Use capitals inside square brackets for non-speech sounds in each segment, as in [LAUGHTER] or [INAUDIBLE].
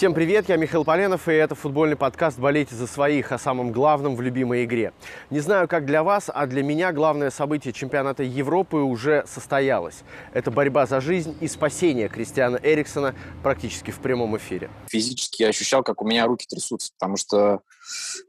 Всем привет, я Михаил Поленов, и это футбольный подкаст «Болейте за своих» о самом главном в любимой игре. Не знаю, как для вас, а для меня главное событие чемпионата Европы уже состоялось. Это борьба за жизнь и спасение Кристиана Эриксона практически в прямом эфире. Физически я ощущал, как у меня руки трясутся, потому что,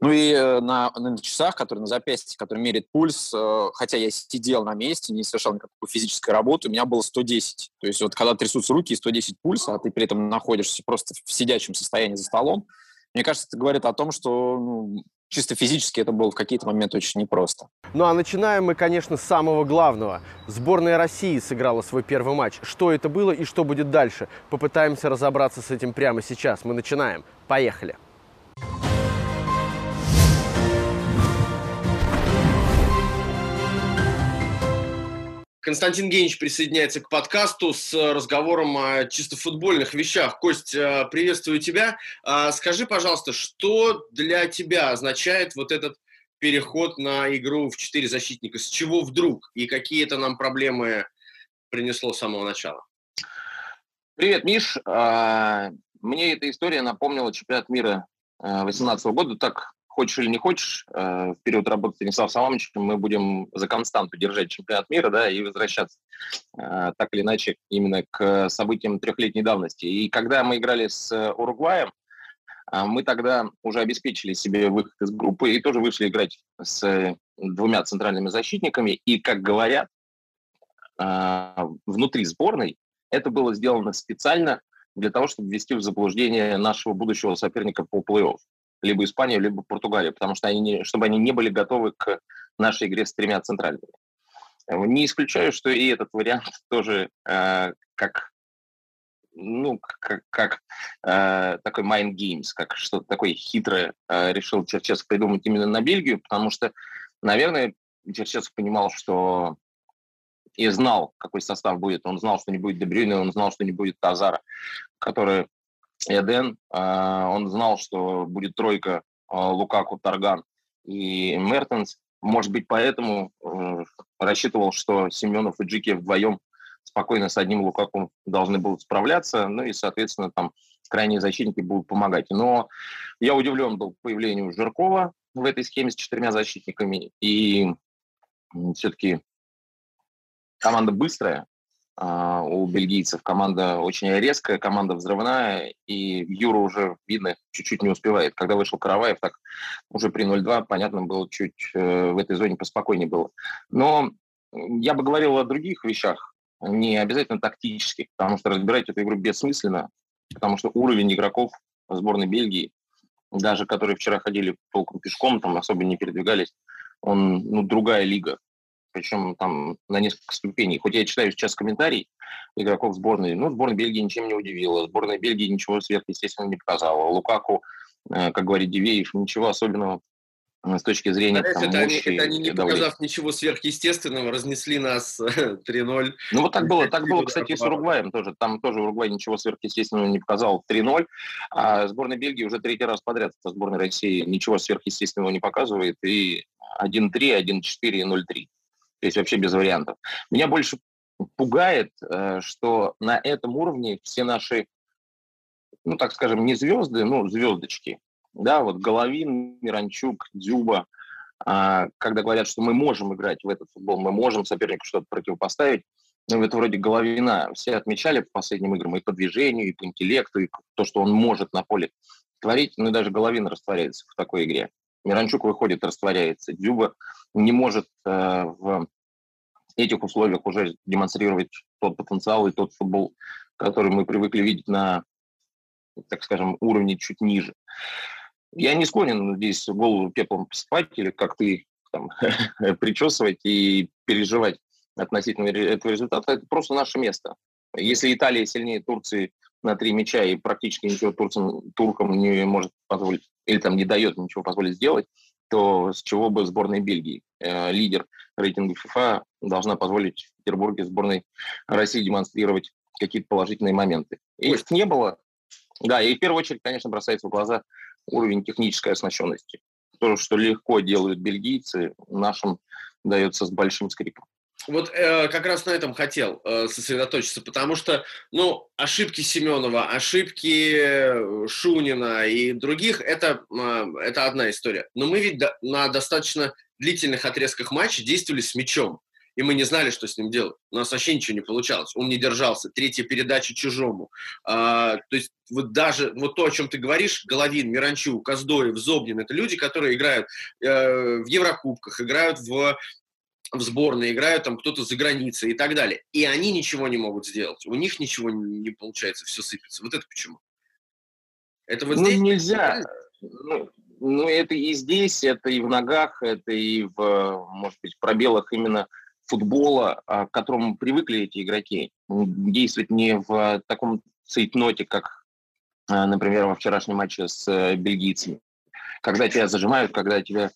ну и э, на, на часах, которые на запястье, который меряет пульс, э, хотя я сидел на месте, не совершал никакой физической работы, у меня было 110. То есть вот когда трясутся руки и 110 пульса, а ты при этом находишься просто в сидячем состоянии за столом, мне кажется, это говорит о том, что ну, чисто физически это было в какие-то моменты очень непросто. Ну а начинаем мы, конечно, с самого главного. Сборная России сыграла свой первый матч. Что это было и что будет дальше? Попытаемся разобраться с этим прямо сейчас. Мы начинаем. Поехали. Константин Генич присоединяется к подкасту с разговором о чисто футбольных вещах. Кость, э, приветствую тебя. А, скажи, пожалуйста, что для тебя означает вот этот переход на игру в четыре защитника? С чего вдруг? И какие это нам проблемы принесло с самого начала? Привет, Миш. А, мне эта история напомнила чемпионат мира 2018 э, года. Так хочешь или не хочешь, э, в период работы Станислава Саламовичем мы будем за константу держать чемпионат мира, да, и возвращаться э, так или иначе именно к событиям трехлетней давности. И когда мы играли с Уругваем, э, мы тогда уже обеспечили себе выход из группы и тоже вышли играть с двумя центральными защитниками. И, как говорят, внутри сборной это было сделано специально для того, чтобы ввести в заблуждение нашего будущего соперника по плей-офф либо Испанию, либо Португалию, потому что они не, чтобы они не были готовы к нашей игре с тремя центральными. Не исключаю, что и этот вариант [LAUGHS] тоже э, как ну, как, как э, такой mind games, как что-то такое хитрое э, решил Черчесов придумать именно на Бельгию, потому что, наверное, Черчесов понимал, что и знал, какой состав будет. Он знал, что не будет Дебрюйна, он знал, что не будет Тазара, который Эден, а, он знал, что будет тройка а, Лукаку, Тарган и Мертенс. Может быть, поэтому э, рассчитывал, что Семенов и Джики вдвоем спокойно с одним Лукаку должны будут справляться, ну и, соответственно, там крайние защитники будут помогать. Но я удивлен был появлению Жиркова в этой схеме с четырьмя защитниками, и все-таки команда быстрая, а, у бельгийцев. Команда очень резкая, команда взрывная, и Юра уже, видно, чуть-чуть не успевает. Когда вышел Караваев, так уже при 0-2, понятно было, чуть э, в этой зоне поспокойнее было. Но я бы говорил о других вещах, не обязательно тактических, потому что разбирать эту игру бессмысленно, потому что уровень игроков сборной Бельгии, даже которые вчера ходили толком пешком, там особо не передвигались, он, ну, другая лига причем там на несколько ступеней. Хоть я читаю сейчас комментарий игроков сборной, ну, сборная Бельгии ничем не удивила, сборная Бельгии ничего сверхъестественного не показала. Лукаку, э, как говорит Дивеев, ничего особенного э, с точки зрения там, это, мощи, они, это они, не показав ничего сверхъестественного, разнесли нас 3-0. Ну вот так было, так было, кстати, с Уругваем тоже. Там тоже Уругвай ничего сверхъестественного не показал 3-0, а сборная Бельгии уже третий раз подряд со сборной России ничего сверхъестественного не показывает, и 1-3, 1-4 и 0-3. То есть вообще без вариантов. Меня больше пугает, э, что на этом уровне все наши, ну, так скажем, не звезды, ну, звездочки, да, вот Головин, Миранчук, Дзюба, а, когда говорят, что мы можем играть в этот футбол, мы можем сопернику что-то противопоставить, ну, это вроде Головина. Все отмечали по последним играм и по движению, и по интеллекту, и то, что он может на поле творить, ну, даже Головин растворяется в такой игре. Миранчук выходит, растворяется. Дзюба не может э, в этих условиях уже демонстрировать тот потенциал и тот футбол, который мы привыкли видеть на, так скажем, уровне чуть ниже. Я не склонен здесь голову пеплом посыпать или как ты там, [LAUGHS] причесывать и переживать относительно этого результата. Это просто наше место. Если Италия сильнее Турции на три мяча и практически ничего турцам, туркам не может позволить, или там не дает ничего позволить сделать, то с чего бы сборной Бельгии, э, лидер рейтинга ФИФА, должна позволить в Петербурге сборной России демонстрировать какие-то положительные моменты. И их не было. Да, и в первую очередь, конечно, бросается в глаза уровень технической оснащенности. То, что легко делают бельгийцы, нашим дается с большим скрипом. Вот э, как раз на этом хотел э, сосредоточиться, потому что, ну, ошибки Семенова, ошибки Шунина и других это, э, это одна история. Но мы ведь до, на достаточно длительных отрезках матча действовали с мячом и мы не знали, что с ним делать. У нас вообще ничего не получалось. Он не держался. Третья передача чужому. А, то есть вот даже вот то, о чем ты говоришь, Головин, Миранчук, Коздоев, Зобнин, это люди, которые играют э, в Еврокубках, играют в в сборной играют, там кто-то за границей и так далее. И они ничего не могут сделать. У них ничего не получается, все сыпется. Вот это почему? Это вот ну, здесь... нельзя. Ну, ну, это и здесь, это и в ногах, это и в, может быть, пробелах именно футбола, а, к которому привыкли эти игроки, действовать не в таком цейтноте, как, а, например, во вчерашнем матче с э, бельгийцами. Когда тебя зажимают, когда тебя,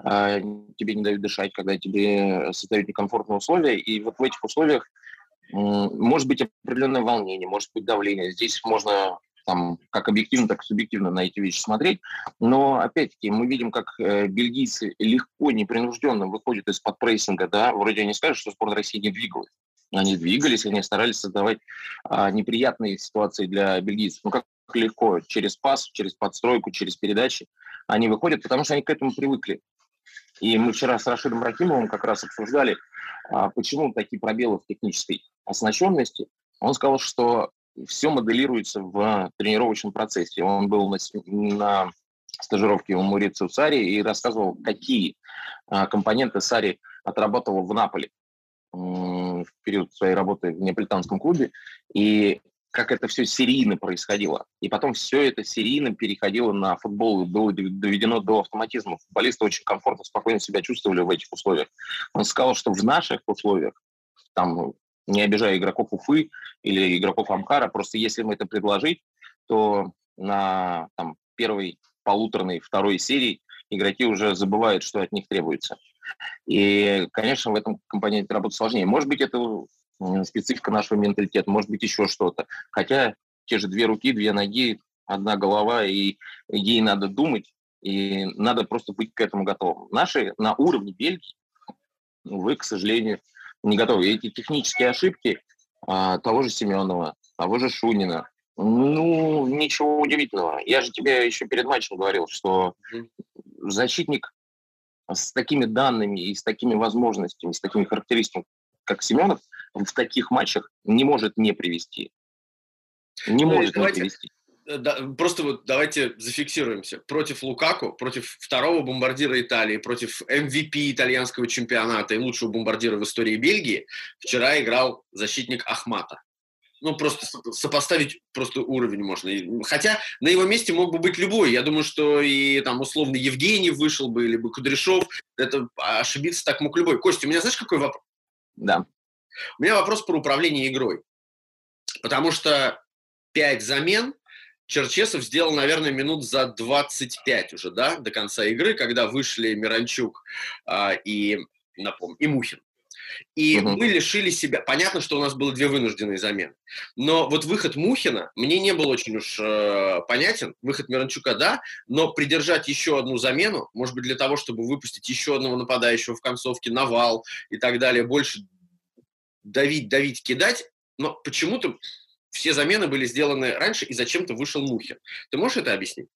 тебе не дают дышать, когда тебе создают некомфортные условия. И вот в этих условиях может быть определенное волнение, может быть давление. Здесь можно там, как объективно, так и субъективно на эти вещи смотреть. Но, опять-таки, мы видим, как э, бельгийцы легко, непринужденно выходят из-под прессинга, да, вроде они скажут, что сборная России не двигалась. Они двигались, они старались создавать а, неприятные ситуации для бельгийцев. Ну, как легко, через пас, через подстройку, через передачи они выходят, потому что они к этому привыкли. И мы вчера с Рашидом Рахимовым как раз обсуждали, а, почему такие пробелы в технической оснащенности. Он сказал, что все моделируется в тренировочном процессе. Он был на, на стажировке у Мурица Сари и рассказывал, какие а, компоненты Сари отрабатывал в Наполе в период своей работы в неаполитанском клубе, и как это все серийно происходило. И потом все это серийно переходило на футбол, было доведено до автоматизма. Футболисты очень комфортно, спокойно себя чувствовали в этих условиях. Он сказал, что в наших условиях, там не обижая игроков Уфы или игроков Амкара, просто если им это предложить, то на там, первой полуторной, второй серии игроки уже забывают, что от них требуется. И, конечно, в этом компоненте работать сложнее. Может быть, это специфика нашего менталитета, может быть, еще что-то. Хотя те же две руки, две ноги, одна голова, и ей надо думать, и надо просто быть к этому готовым. Наши на уровне Бельгии, увы, к сожалению, не готовы. эти технические ошибки а, того же Семенова, того же Шунина, ну, ничего удивительного. Я же тебе еще перед матчем говорил, что защитник с такими данными и с такими возможностями, с такими характеристиками, как Семенов, в таких матчах не может не привести. Не ну, может давайте, не привести. Э, да, просто вот давайте зафиксируемся. Против Лукаку, против второго бомбардира Италии, против MVP итальянского чемпионата и лучшего бомбардира в истории Бельгии вчера играл защитник Ахмата. Ну, просто сопоставить просто уровень можно. Хотя на его месте мог бы быть любой. Я думаю, что и там условно Евгений вышел бы, или бы Кудряшов. Это ошибиться так мог любой. Костя, у меня знаешь, какой вопрос? Да. У меня вопрос про управление игрой. Потому что пять замен Черчесов сделал, наверное, минут за 25 уже, да, до конца игры, когда вышли Миранчук а, и, напомню, и Мухин. И угу. мы лишили себя. Понятно, что у нас было две вынужденные замены. Но вот выход Мухина мне не был очень уж э, понятен. Выход Миранчука, да, но придержать еще одну замену, может быть, для того, чтобы выпустить еще одного нападающего в концовке, навал и так далее, больше давить, давить, кидать. Но почему-то все замены были сделаны раньше, и зачем-то вышел Мухин. Ты можешь это объяснить?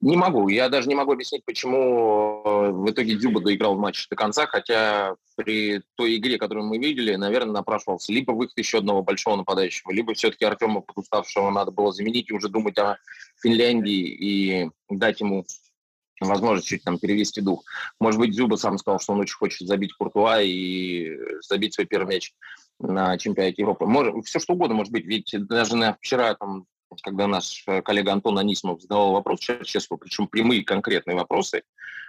Не могу. Я даже не могу объяснить, почему э, в итоге Дюба доиграл матч до конца, хотя при той игре, которую мы видели, наверное, напрашивался либо выход еще одного большого нападающего, либо все-таки Артема Подуставшего надо было заменить и уже думать о Финляндии и дать ему возможность чуть там перевести дух. Может быть, Зюба сам сказал, что он очень хочет забить Куртуа и забить свой первый мяч на чемпионате Европы. Может, все что угодно может быть, ведь даже на вчера, там, когда наш коллега Антон Анисимов задавал вопрос Черчесову, причем прямые конкретные вопросы,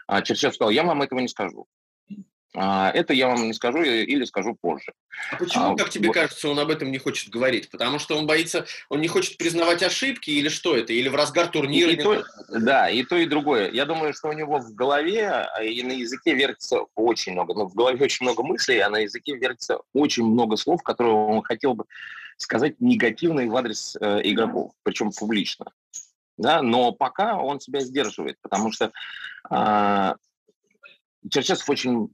а Черчесов сказал, я вам этого не скажу. А, это я вам не скажу или скажу позже. А почему, а, как тебе вот. кажется, он об этом не хочет говорить? Потому что он боится, он не хочет признавать ошибки или что это? Или в разгар турнира? И, и то, да, и то, и другое. Я думаю, что у него в голове а, и на языке вертится очень много, ну, в голове очень много мыслей, а на языке вертится очень много слов, которые он хотел бы сказать негативные в адрес э, игроков, причем публично. Да, но пока он себя сдерживает, потому что э, Черчесов очень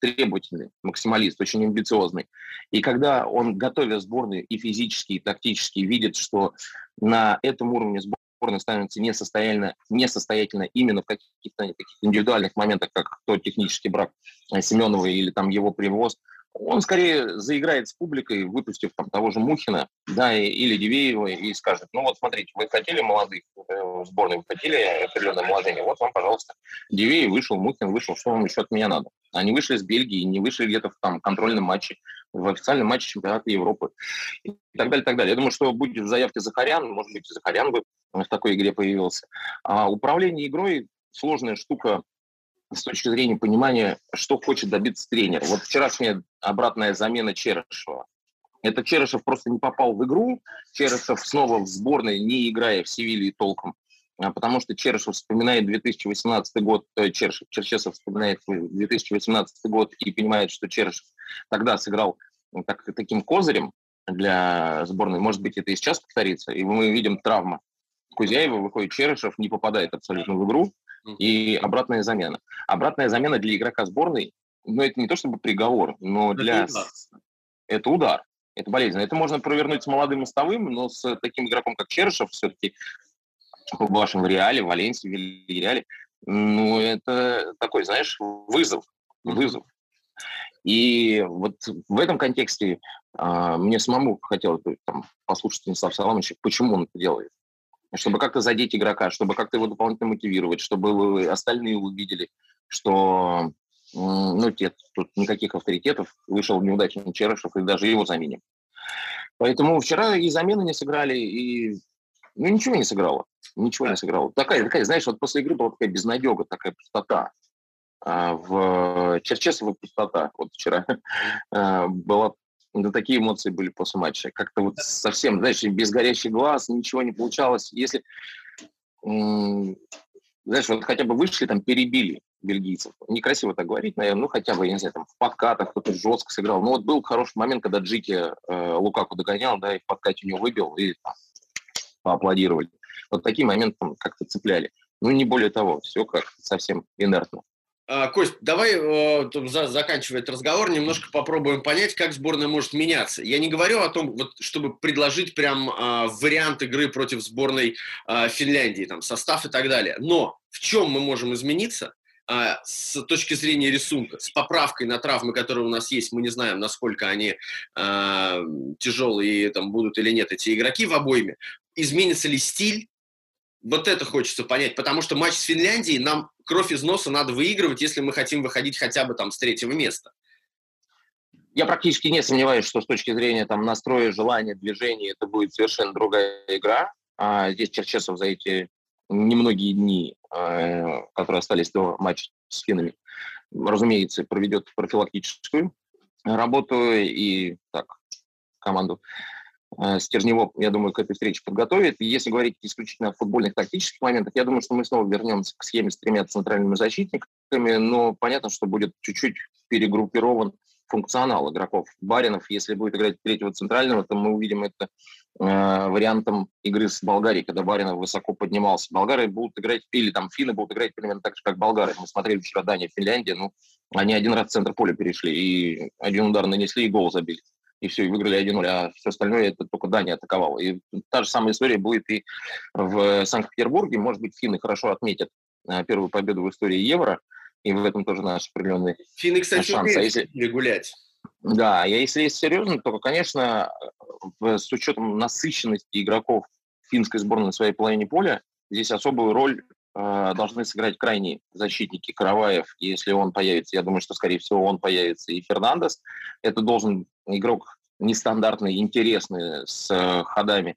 требовательный, максималист, очень амбициозный. И когда он, готовя сборную и физически, и тактически, видит, что на этом уровне сборная становится несостоятельно, несостоятельно именно в каких-то таких индивидуальных моментах, как тот технический брак Семенова или там его привоз, он скорее заиграет с публикой, выпустив там того же Мухина, да, или Дивеева, и скажет, ну вот смотрите, вы хотели молодых э, сборной, вы хотели определенное вложение, вот вам, пожалуйста, Дивеев вышел, Мухин вышел, что вам еще от меня надо? Они вышли с Бельгии, не вышли где-то в там контрольном матче, в официальном матче чемпионата Европы и так далее, и так далее. Я думаю, что будет в заявке Захарян, может быть, Захарян бы в такой игре появился. А управление игрой сложная штука с точки зрения понимания, что хочет добиться тренер. Вот вчерашняя обратная замена Черышева. Это Черышев просто не попал в игру, Черышев снова в сборной, не играя в Севилье толком, а потому что Черышев вспоминает 2018 год, э, Черышев, Черчесов вспоминает 2018 год и понимает, что Черышев тогда сыграл ну, так, таким козырем для сборной. Может быть, это и сейчас повторится, и мы видим травму. Кузяева выходит Черышев, не попадает абсолютно в игру, и обратная замена. Обратная замена для игрока сборной, ну, это не то чтобы приговор, но для... Это удар. Это удар. Это болезненно. Это можно провернуть с молодым мостовым, но с таким игроком, как Черышев, все-таки в вашем Реале, Валенсии, Реале, ну, это такой, знаешь, вызов. Вызов. И вот в этом контексте а, мне самому хотелось бы там, послушать Станислава Саламовича, почему он это делает чтобы как-то задеть игрока, чтобы как-то его дополнительно мотивировать, чтобы остальные увидели, что ну, нет, тут никаких авторитетов, вышел неудачный Черышев, и даже его заменим. Поэтому вчера и замены не сыграли, и ну, ничего не сыграло. Ничего не сыграло. Такая, такая, знаешь, вот после игры была такая безнадега, такая пустота. А в Черчесово пустота. Вот вчера [LAUGHS] а, была да такие эмоции были после матча. Как-то вот совсем, знаешь, без горящих глаз, ничего не получалось. Если, знаешь, вот хотя бы вышли, там, перебили бельгийцев. Некрасиво так говорить, наверное, ну, хотя бы, я не знаю, там, в подкатах кто-то жестко сыграл. Ну, вот был хороший момент, когда Джики э, Лукаку догонял, да, и в подкате у него выбил, и там, поаплодировали. Вот такие моменты там как-то цепляли. Ну, не более того, все как совсем инертно. А, Кость, давай, э, заканчивая этот разговор, немножко попробуем понять, как сборная может меняться. Я не говорю о том, вот, чтобы предложить прям а, вариант игры против сборной а, Финляндии, там, состав и так далее. Но в чем мы можем измениться с точки зрения рисунка, с поправкой на травмы, которые у нас есть, мы не знаем, насколько они тяжелые там, будут или нет, эти игроки в обойме. Изменится ли стиль вот это хочется понять, потому что матч с Финляндией нам кровь из носа надо выигрывать, если мы хотим выходить хотя бы там с третьего места. Я практически не сомневаюсь, что с точки зрения там настроя, желания, движения это будет совершенно другая игра. А здесь Черчесов за эти немногие дни, э, которые остались до матча с финнами, разумеется, проведет профилактическую работу и так команду Стержнево, я думаю, к этой встрече подготовит. Если говорить исключительно о футбольных тактических моментах, я думаю, что мы снова вернемся к схеме с тремя центральными защитниками, но понятно, что будет чуть-чуть перегруппирован функционал игроков. Баринов, если будет играть третьего центрального, то мы увидим это э, вариантом игры с Болгарией, когда Баринов высоко поднимался. Болгары будут играть, или там финны будут играть примерно так же, как болгары. Мы смотрели вчера Дания, Финляндия, ну, они один раз в центр поля перешли, и один удар нанесли, и гол забили и все, и выиграли 1-0, а все остальное это только Дания атаковала. И та же самая история будет и в Санкт-Петербурге. Может быть, финны хорошо отметят э, первую победу в истории Евро, и в этом тоже наш определенный Финны, кстати, шанс. А если... гулять. Да, и если есть серьезно, то, конечно, с учетом насыщенности игроков финской сборной на своей половине поля, здесь особую роль э, должны сыграть крайние защитники Караваев, если он появится. Я думаю, что, скорее всего, он появится. И Фернандес. Это должен игрок нестандартный, интересный, с э, ходами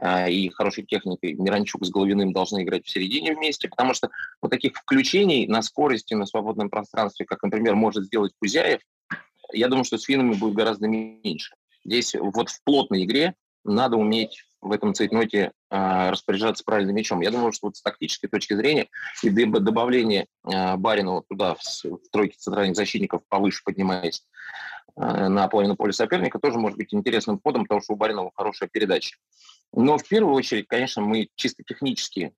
э, и хорошей техникой. Миранчук с Головиным должны играть в середине вместе, потому что вот таких включений на скорости, на свободном пространстве, как, например, может сделать Кузяев, я думаю, что с финнами будет гораздо меньше. Здесь вот в плотной игре надо уметь в этом цейтноте э, распоряжаться правильным мячом. Я думаю, что вот с тактической точки зрения и добавление э, Баринова туда, в, в тройке центральных защитников, повыше поднимаясь, Э, на половину поля соперника тоже может быть интересным ходом, потому что у Баринова хорошая передача. Но в первую очередь, конечно, мы чисто технически,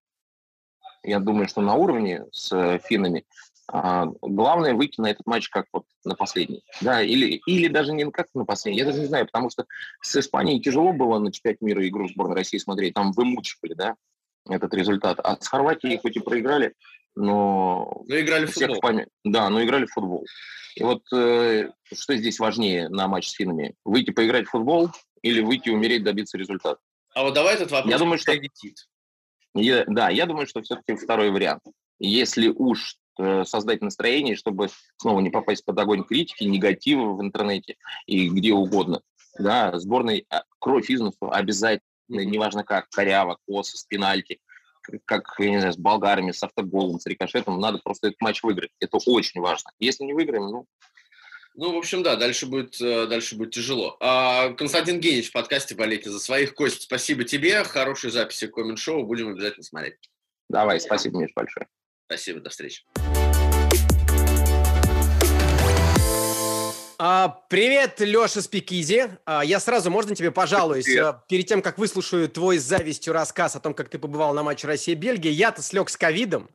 я думаю, что на уровне с финнами, А, главное выйти на этот матч как вот на последний. Да, или, или даже не как на последний. Я даже не знаю, потому что с Испанией тяжело было на чемпионате мира игру сборной России смотреть. Там вымучивали, да, этот результат. А с Хорватией хоть и проиграли, но... Но играли в футбол. Памя... Да, но играли в футбол. И вот э, что здесь важнее на матч с финнами? Выйти поиграть в футбол или выйти умереть, добиться результата? А вот давай этот вопрос я думаю, что... Я, да, я думаю, что все-таки второй вариант. Если уж создать настроение, чтобы снова не попасть под огонь критики, негатива в интернете и где угодно. Да, сборной а, кровь из носу обязательно, неважно как, коряво, косо, с пенальти, как, я не знаю, с болгарами, с автоголом, с рикошетом, надо просто этот матч выиграть. Это очень важно. Если не выиграем, ну, ну, в общем, да, дальше будет, э, дальше будет тяжело. А, Константин Генич в подкасте «Болейте за своих». Кость, спасибо тебе. Хорошей записи коммент-шоу. Будем обязательно смотреть. Давай, спасибо, Миш, большое. Спасибо, до встречи. А, привет, Леша Спикизи. А, я сразу, можно тебе пожалуюсь? Привет. А, перед тем, как выслушаю твой с завистью рассказ о том, как ты побывал на матче Россия-Бельгия, я-то слег с ковидом.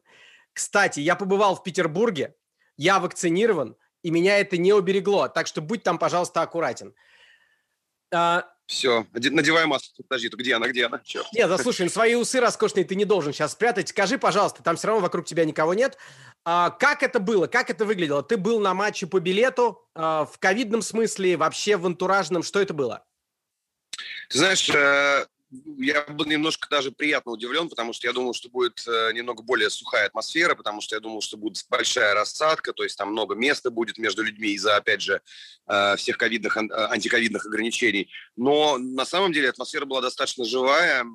Кстати, я побывал в Петербурге, я вакцинирован, и меня это не уберегло. Так что будь там, пожалуйста, аккуратен. Все, надевай маску. Подожди, где она, где она? Черт. Нет, да слушай, ну, свои усы роскошные ты не должен сейчас спрятать. Скажи, пожалуйста, там все равно вокруг тебя никого нет. А, как это было? Как это выглядело? Ты был на матче по билету а, в ковидном смысле, вообще в антуражном. Что это было? Ты знаешь, э, я был немножко даже приятно удивлен, потому что я думал, что будет э, немного более сухая атмосфера, потому что я думал, что будет большая рассадка, то есть там много места будет между людьми из-за, опять же, э, всех ковидных, э, антиковидных ограничений. Но на самом деле атмосфера была достаточно живая.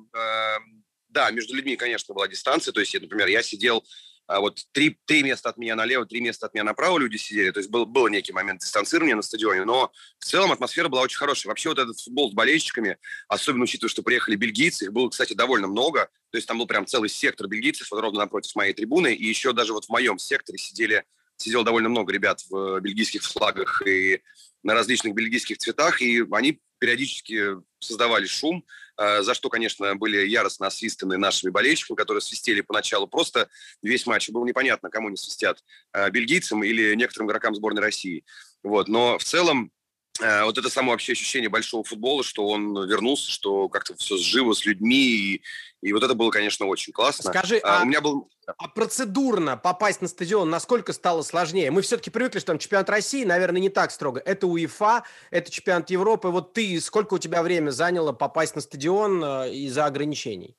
Да, между людьми, конечно, была дистанция. То есть, например, я сидел а вот три, три места от меня налево, три места от меня направо люди сидели. То есть был, был некий момент дистанцирования на стадионе, но в целом атмосфера была очень хорошая. Вообще вот этот футбол с болельщиками, особенно учитывая, что приехали бельгийцы, их было, кстати, довольно много. То есть там был прям целый сектор бельгийцев, вот ровно напротив моей трибуны. И еще даже вот в моем секторе сидели, сидело довольно много ребят в бельгийских флагах и на различных бельгийских цветах, и они периодически создавали шум, э, за что, конечно, были яростно освистаны нашими болельщиками, которые свистели поначалу. Просто весь матч было непонятно, кому не свистят, э, бельгийцам или некоторым игрокам сборной России. Вот. Но в целом Э, вот это само вообще ощущение большого футбола, что он вернулся, что как-то все живо с людьми, и, и вот это было, конечно, очень классно. Скажи, а, а у меня был... А процедурно попасть на стадион насколько стало сложнее? Мы все-таки привыкли, что там чемпионат России, наверное, не так строго. Это УЕФА, это чемпионат Европы. Вот ты, сколько у тебя время заняло попасть на стадион э, из-за ограничений?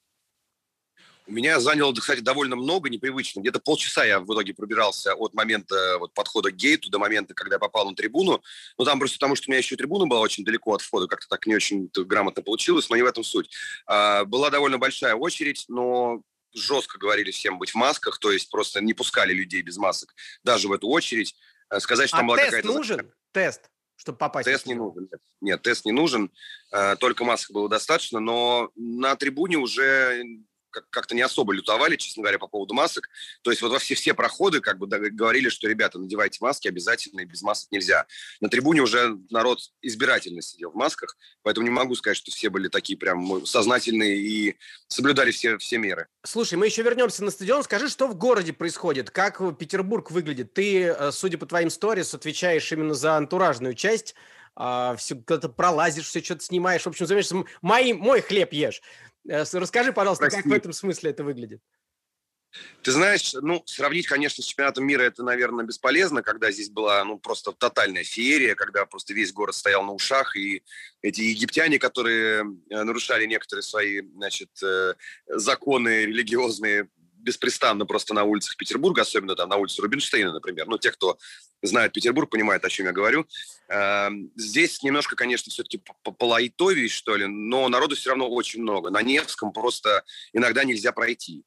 У меня заняло, кстати, довольно много, непривычно. Где-то полчаса я в итоге пробирался от момента вот, подхода к гейту до момента, когда я попал на трибуну. Ну, там просто потому, что у меня еще трибуна была очень далеко от входа, как-то так не очень грамотно получилось, но не в этом суть. А, была довольно большая очередь, но жестко говорили всем быть в масках, то есть просто не пускали людей без масок даже в эту очередь. А, сказать, что а там была тест нужен? Тест? чтобы попасть? Тест не нужен. Нет. нет, тест не нужен. А, только масок было достаточно, но на трибуне уже как-то не особо лютовали, честно говоря, по поводу масок. То есть вот во все, все проходы как бы говорили, что, ребята, надевайте маски обязательно, и без масок нельзя. На трибуне уже народ избирательно сидел в масках, поэтому не могу сказать, что все были такие прям сознательные и соблюдали все, все меры. Слушай, мы еще вернемся на стадион. Скажи, что в городе происходит? Как Петербург выглядит? Ты, э, судя по твоим сторис, отвечаешь именно за антуражную часть а, все куда-то пролазишь, все что-то снимаешь, в общем, занимаешься, мой, мой хлеб ешь. Э, расскажи, пожалуйста, Прости. как в этом смысле это выглядит? Ты знаешь, ну, сравнить, конечно, с чемпионатом мира это, наверное, бесполезно, когда здесь была, ну, просто тотальная феерия, когда просто весь город стоял на ушах, и эти египтяне, которые э, нарушали некоторые свои, значит, э, законы религиозные, беспрестанно просто на улицах Петербурга, особенно там на улице Рубинштейна, например. Ну, те, кто знает Петербург, понимают, о чем я говорю. Эм, здесь немножко, конечно, все-таки полайтовее, что ли, но народу все равно очень много. На Невском просто иногда нельзя пройти.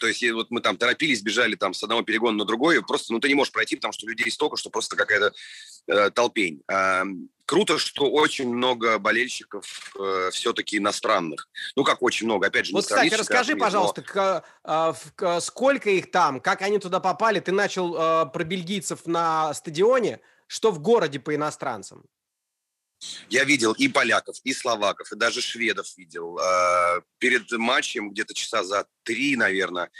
То есть вот мы там торопились, бежали там с одного перегона на другой, просто, ну, ты не можешь пройти, потому что людей столько, что просто какая-то э, толпень. Э, круто, что очень много болельщиков э, все-таки иностранных. Ну, как очень много, опять же, Вот, кстати, расскажи, но... пожалуйста, к, э, к, сколько их там, как они туда попали? Ты начал э, про бельгийцев на стадионе, что в городе по иностранцам? Я видел и поляков, и словаков, и даже шведов видел. А, перед матчем, где-то часа за три, наверное,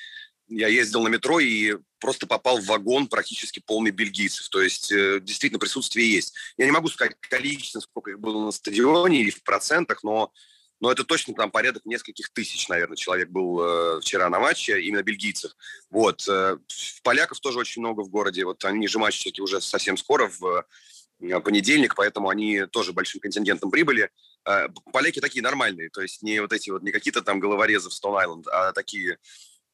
я ездил на метро, и просто попал в вагон практически полный бельгийцев. То есть э, действительно присутствие есть. Я не могу сказать количество, сколько их было на стадионе или в процентах, но, но это точно там порядок нескольких тысяч, наверное, человек был э, вчера на матче, именно бельгийцев. Вот. Э, поляков тоже очень много в городе. Вот они же матчи уже совсем скоро в понедельник, поэтому они тоже большим контингентом прибыли. Э, поляки такие нормальные, то есть не вот эти вот, не какие-то там головорезы в Стоун-Айленд, а такие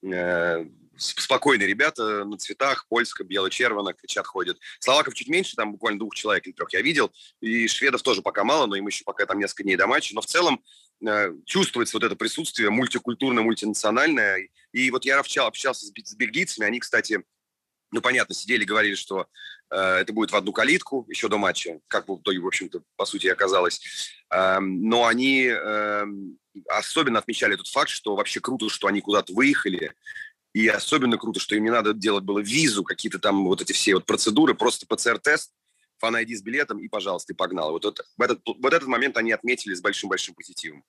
э, спокойные ребята на цветах, польско, бело-червоно, кричат, ходят. Словаков чуть меньше, там буквально двух человек или трех я видел, и шведов тоже пока мало, но им еще пока там несколько дней до матча, но в целом э, чувствуется вот это присутствие мультикультурное, мультинациональное, и вот я общался с, бельгийцами, они, кстати, ну, понятно, сидели, говорили, что э, это будет в одну калитку еще до матча, как в итоге, в общем-то, по сути, оказалось. Э, но они э, особенно отмечали тот факт, что вообще круто, что они куда-то выехали, и особенно круто, что им не надо делать было визу, какие-то там вот эти все вот процедуры, просто ПЦР-тест, фан с билетом и, пожалуйста, и погнал. Вот, вот, этот, вот этот момент они отметили с большим-большим позитивом.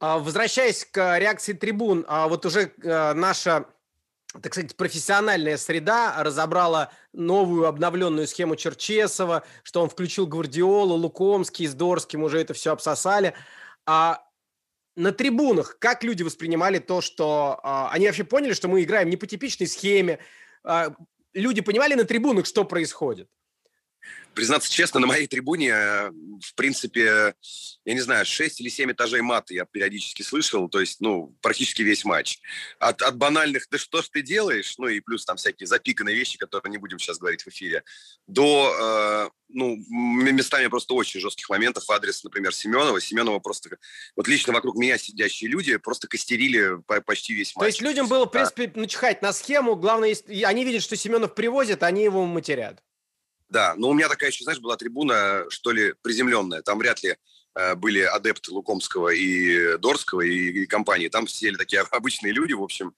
А, возвращаясь к реакции трибун, а вот уже э, наша так сказать, профессиональная среда разобрала новую обновленную схему Черчесова, что он включил Гвардиолу, Лукомский с Дорским, уже это все обсосали. А на трибунах как люди воспринимали то, что а, они вообще поняли, что мы играем не по типичной схеме? А, люди понимали на трибунах, что происходит? Признаться честно, на моей трибуне, э, в принципе, я не знаю, 6 или 7 этажей мата я периодически слышал, то есть, ну, практически весь матч. От, от банальных «да что ж ты делаешь?», ну и плюс там всякие запиканные вещи, которые не будем сейчас говорить в эфире, до, э, ну, местами просто очень жестких моментов в адрес, например, Семенова. Семенова просто, вот лично вокруг меня сидящие люди просто костерили почти весь матч. То есть людям было, в принципе, да. начихать на схему, главное, они видят, что Семенов привозит, они его матерят. Да, но у меня такая еще, знаешь, была трибуна, что ли, приземленная. Там вряд ли э, были адепты Лукомского и Дорского и, и компании. Там сидели такие [LAUGHS] обычные люди, в общем,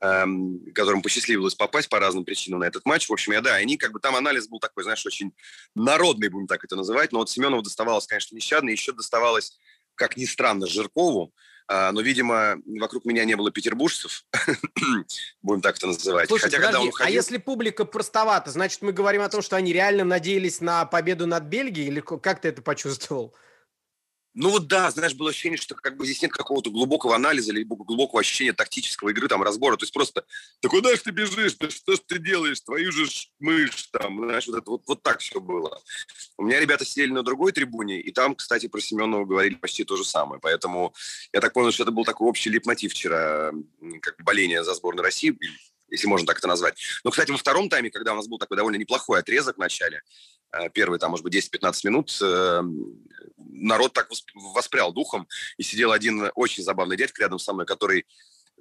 эм, которым посчастливилось попасть по разным причинам на этот матч. В общем, я, да, они как бы там анализ был такой, знаешь, очень народный, будем так это называть. Но вот Семенову доставалось, конечно, нещадно. Еще доставалось, как ни странно, Жиркову. А, но, видимо, вокруг меня не было петербуржцев, [COUGHS] будем так это называть. Слушай, Хотя, подожди, когда он ходил... а если публика простовата, значит, мы говорим о том, что они реально надеялись на победу над Бельгией, или как ты это почувствовал? Ну вот да, знаешь, было ощущение, что как бы здесь нет какого-то глубокого анализа или глубокого ощущения тактического игры, там, разбора. То есть просто, да куда ж ты бежишь, да что ж ты делаешь, твою же мышь, там, знаешь, вот, это, вот, вот так все было. У меня ребята сидели на другой трибуне, и там, кстати, про Семенова говорили почти то же самое. Поэтому я так понял, что это был такой общий липмотив вчера, как боление за сборную России, если можно так это назвать. Но, кстати, во втором тайме, когда у нас был такой довольно неплохой отрезок в начале, первые, там, может быть, 10-15 минут, э, народ так воспрял духом, и сидел один очень забавный дядька рядом со мной, который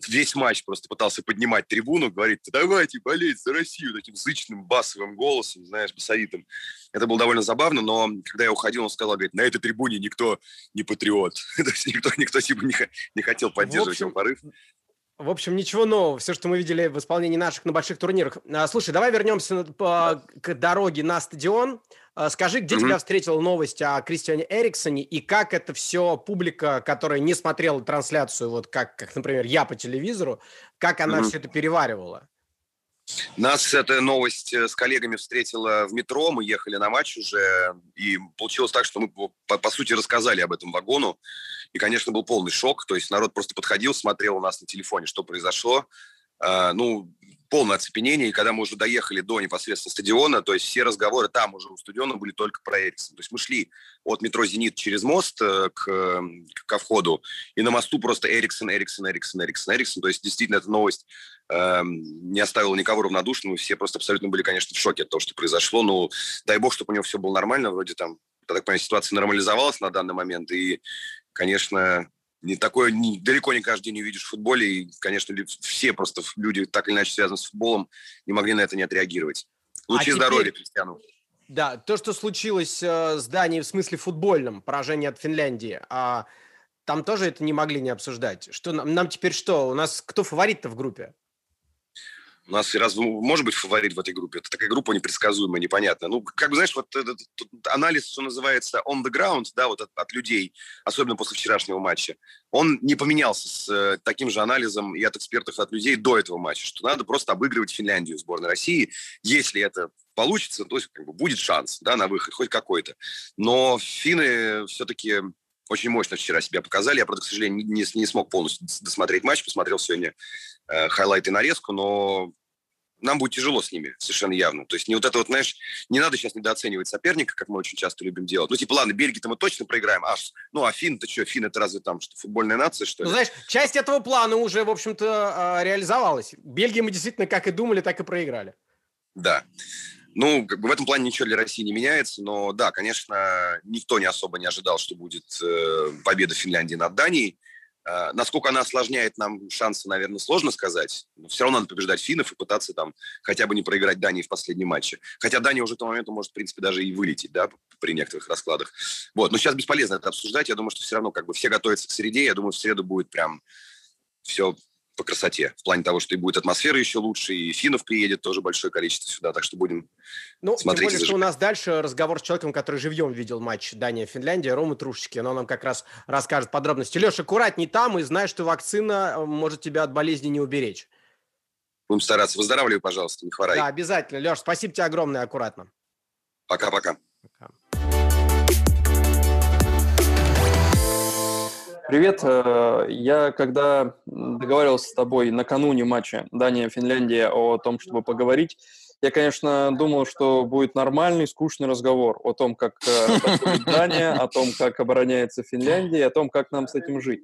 весь матч просто пытался поднимать трибуну, говорит, давайте болеть за Россию, таким зычным басовым голосом, знаешь, басовитым. Это было довольно забавно, но когда я уходил, он сказал, говорит, на этой трибуне никто не патриот. [LAUGHS] То есть никто, никто типа не, не хотел поддерживать общем, его порыв. В общем, ничего нового. Все, что мы видели в исполнении наших на больших турнирах. А, слушай, давай вернемся по, к дороге на стадион. А, скажи, где mm-hmm. тебя встретила новость о Кристиане Эриксоне и как это все публика, которая не смотрела трансляцию, вот как, как например, я по телевизору, как она mm-hmm. все это переваривала? Нас эта новость э, с коллегами встретила в метро, мы ехали на матч уже, и получилось так, что мы, по, по сути, рассказали об этом вагону, и, конечно, был полный шок, то есть народ просто подходил, смотрел у нас на телефоне, что произошло, а, ну, полное оцепенение, и когда мы уже доехали до непосредственно стадиона, то есть все разговоры там уже у стадиона были только про Эриксон. То есть мы шли от метро «Зенит» через мост э, к, ко входу, и на мосту просто Эриксон, Эриксон, Эриксон, Эриксон, Эриксон. То есть действительно эта новость э, не оставила никого равнодушным, мы все просто абсолютно были, конечно, в шоке от того, что произошло. Ну, дай бог, чтобы у него все было нормально, вроде там, я так понимаю, ситуация нормализовалась на данный момент, и, конечно, не такое не, далеко не каждый день увидишь в футболе. И, конечно, все просто люди, так или иначе связаны с футболом, не могли на это не отреагировать. Лучи а здоровья теперь... Кристиану. Да, то, что случилось э, с Данией в смысле футбольном, поражение от Финляндии, а там тоже это не могли не обсуждать. Что нам, нам теперь что? У нас кто фаворит-то в группе? У нас разве может быть фаворит в этой группе? Это такая группа непредсказуемая, непонятная. Ну, как бы, знаешь, вот этот анализ, что называется on the ground, да, вот от, от людей, особенно после вчерашнего матча, он не поменялся с э, таким же анализом и от экспертов, и от людей до этого матча, что надо просто обыгрывать Финляндию сборной России. Если это получится, то есть как бы будет шанс, да, на выход, хоть какой-то. Но финны все-таки очень мощно вчера себя показали. Я, правда, к сожалению, не, не смог полностью досмотреть матч, посмотрел сегодня э, хайлайты нарезку, но нам будет тяжело с ними, совершенно явно. То есть не вот это вот, знаешь, не надо сейчас недооценивать соперника, как мы очень часто любим делать. Ну, типа, ладно, Бельгии-то мы точно проиграем, аж, ну, а Фин-то что, Фин это разве там, что, футбольная нация, что ли? Ну, знаешь, часть этого плана уже, в общем-то, а, реализовалась. Бельгии мы действительно, как и думали, так и проиграли. Да. Ну, как бы в этом плане ничего для России не меняется, но да, конечно, никто не особо не ожидал, что будет э, победа Финляндии над Данией. Э, насколько она осложняет нам шансы, наверное, сложно сказать. Но все равно надо побеждать финнов и пытаться там хотя бы не проиграть Дании в последнем матче. Хотя Дания уже к тому моменту может, в принципе, даже и вылететь, да, при некоторых раскладах. Вот, но сейчас бесполезно это обсуждать. Я думаю, что все равно как бы все готовятся к среде. Я думаю, в среду будет прям все по красоте. В плане того, что и будет атмосфера еще лучше, и финнов приедет тоже большое количество сюда, так что будем ну, смотреть. Тем более, что у нас дальше разговор с человеком, который живьем видел матч Дания-Финляндия, Рома Трушечки, но он нам как раз расскажет подробности. Леша, аккуратней там и знай, что вакцина э, может тебя от болезни не уберечь. Будем стараться. Выздоравливай, пожалуйста, не хворай. Да, обязательно. Леш, спасибо тебе огромное, аккуратно. Пока-пока. Привет. Э, я когда договаривался с тобой накануне матча Дания-Финляндия о том, чтобы поговорить, я, конечно, думал, что будет нормальный, скучный разговор о том, как э, [LAUGHS] Дания, о том, как обороняется Финляндия, о том, как нам с этим жить.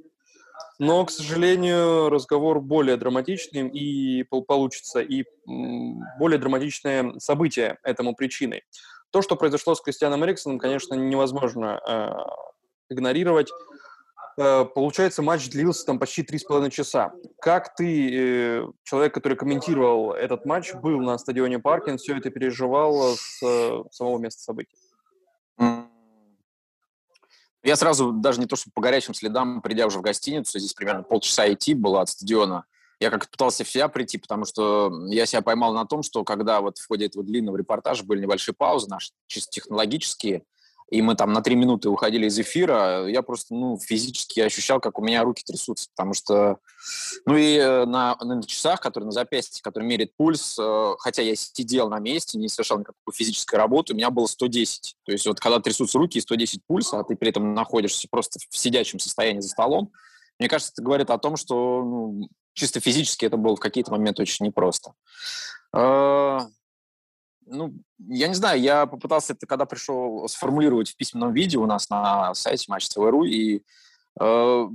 Но, к сожалению, разговор более драматичным и получится, и более драматичное событие этому причиной. То, что произошло с Кристианом Эриксоном, конечно, невозможно э, игнорировать. Э, получается, матч длился там почти три с половиной часа. Как ты, э, человек, который комментировал этот матч, был на стадионе Паркин, все это переживал с э, самого места событий? Я сразу, даже не то, что по горячим следам, придя уже в гостиницу, здесь примерно полчаса идти было от стадиона, я как-то пытался в себя прийти, потому что я себя поймал на том, что когда вот в ходе этого длинного репортажа были небольшие паузы наши, чисто технологические, и мы там на три минуты уходили из эфира, я просто, ну, физически ощущал, как у меня руки трясутся, потому что, ну, и э, на, на часах, которые на запястье, который меряет пульс, э, хотя я сидел на месте, не совершал никакой физической работы, у меня было 110. То есть вот когда трясутся руки и 110 пульса, а ты при этом находишься просто в сидячем состоянии за столом, мне кажется, это говорит о том, что ну, чисто физически это было в какие-то моменты очень непросто. Ну, я не знаю, я попытался это, когда пришел, сформулировать в письменном виде у нас на сайте Матч ТВ.ру, и э,